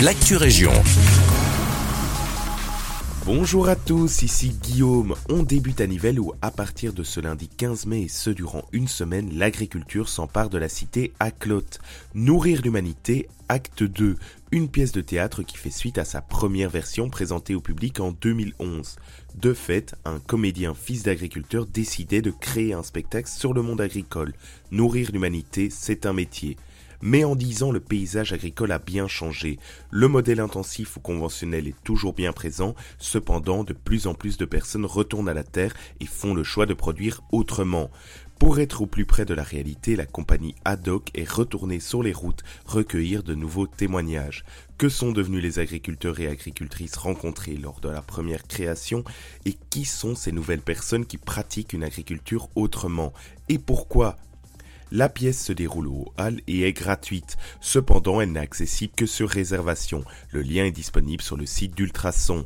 l'actu région. Bonjour à tous, ici Guillaume. On débute à Nivelles où, à partir de ce lundi 15 mai et ce durant une semaine, l'agriculture s'empare de la cité à Clotte. Nourrir l'humanité, acte 2, une pièce de théâtre qui fait suite à sa première version présentée au public en 2011. De fait, un comédien fils d'agriculteur décidait de créer un spectacle sur le monde agricole. Nourrir l'humanité, c'est un métier. Mais en dix ans, le paysage agricole a bien changé. Le modèle intensif ou conventionnel est toujours bien présent, cependant, de plus en plus de personnes retournent à la terre et font le choix de produire autrement. Pour être au plus près de la réalité, la compagnie Haddock est retournée sur les routes recueillir de nouveaux témoignages. Que sont devenus les agriculteurs et agricultrices rencontrés lors de la première création et qui sont ces nouvelles personnes qui pratiquent une agriculture autrement? Et pourquoi la pièce se déroule au Hall et est gratuite. Cependant, elle n'est accessible que sur réservation. Le lien est disponible sur le site d'Ultrason.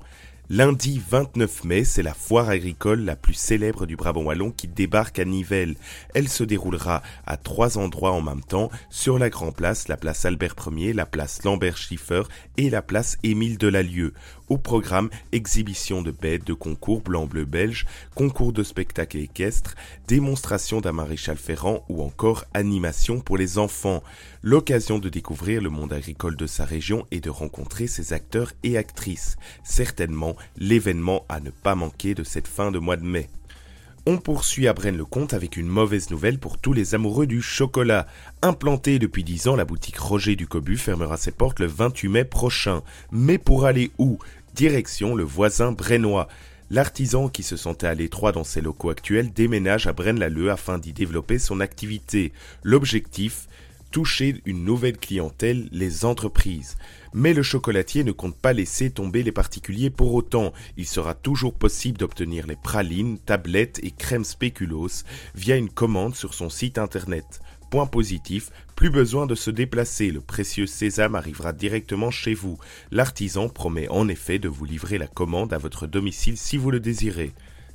Lundi 29 mai, c'est la foire agricole la plus célèbre du Brabant Wallon qui débarque à Nivelles. Elle se déroulera à trois endroits en même temps, sur la Grand Place, la place Albert Ier, la place Lambert Schiffer et la place Émile Delalieu. Au programme, exhibition de bêtes, de concours blanc-bleu belge, concours de spectacles équestres, démonstration d'un maréchal ferrant ou encore animation pour les enfants. L'occasion de découvrir le monde agricole de sa région et de rencontrer ses acteurs et actrices. Certainement l'événement à ne pas manquer de cette fin de mois de mai. On poursuit à Braine-le-Comte avec une mauvaise nouvelle pour tous les amoureux du chocolat. Implantée depuis 10 ans, la boutique Roger du Cobu fermera ses portes le 28 mai prochain. Mais pour aller où? Direction le voisin brennois. L'artisan qui se sentait à l'étroit dans ses locaux actuels déménage à Braine-l'Alleud afin d'y développer son activité. L'objectif? Toucher une nouvelle clientèle, les entreprises. Mais le chocolatier ne compte pas laisser tomber les particuliers pour autant. Il sera toujours possible d'obtenir les pralines, tablettes et crèmes spéculoos via une commande sur son site internet. Point positif, plus besoin de se déplacer, le précieux sésame arrivera directement chez vous. L'artisan promet en effet de vous livrer la commande à votre domicile si vous le désirez.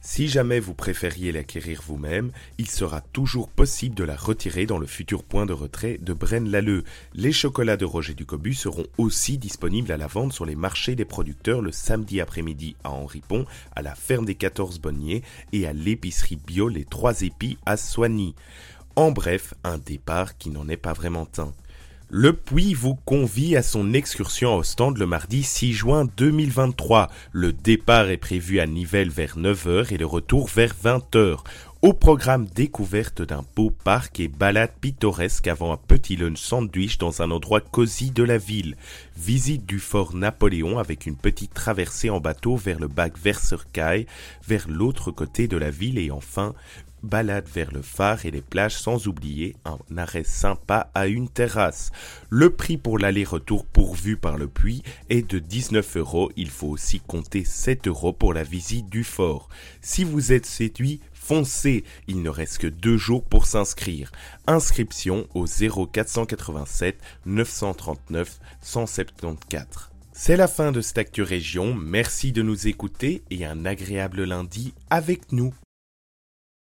Si jamais vous préfériez l'acquérir vous-même, il sera toujours possible de la retirer dans le futur point de retrait de Braine-l'Alleud. Les chocolats de Roger Ducobu seront aussi disponibles à la vente sur les marchés des producteurs le samedi après-midi à Henri Pont, à la ferme des 14 Bonniers et à l'épicerie bio Les Trois Épis à Soigny. En bref, un départ qui n'en est pas vraiment un. Le Puy vous convie à son excursion au stand le mardi 6 juin 2023. Le départ est prévu à Nivelles vers 9h et le retour vers 20h. Au programme découverte d'un beau parc et balade pittoresque avant un petit lunch sandwich dans un endroit cosy de la ville. Visite du fort Napoléon avec une petite traversée en bateau vers le bac Versercaille, vers l'autre côté de la ville et enfin balade vers le phare et les plages sans oublier un arrêt sympa à une terrasse. Le prix pour l'aller-retour pourvu par le puits est de 19 euros. Il faut aussi compter 7 euros pour la visite du fort. Si vous êtes séduit, foncez. Il ne reste que deux jours pour s'inscrire. Inscription au 0487 939 174. C'est la fin de cette Actu Région. Merci de nous écouter et un agréable lundi avec nous.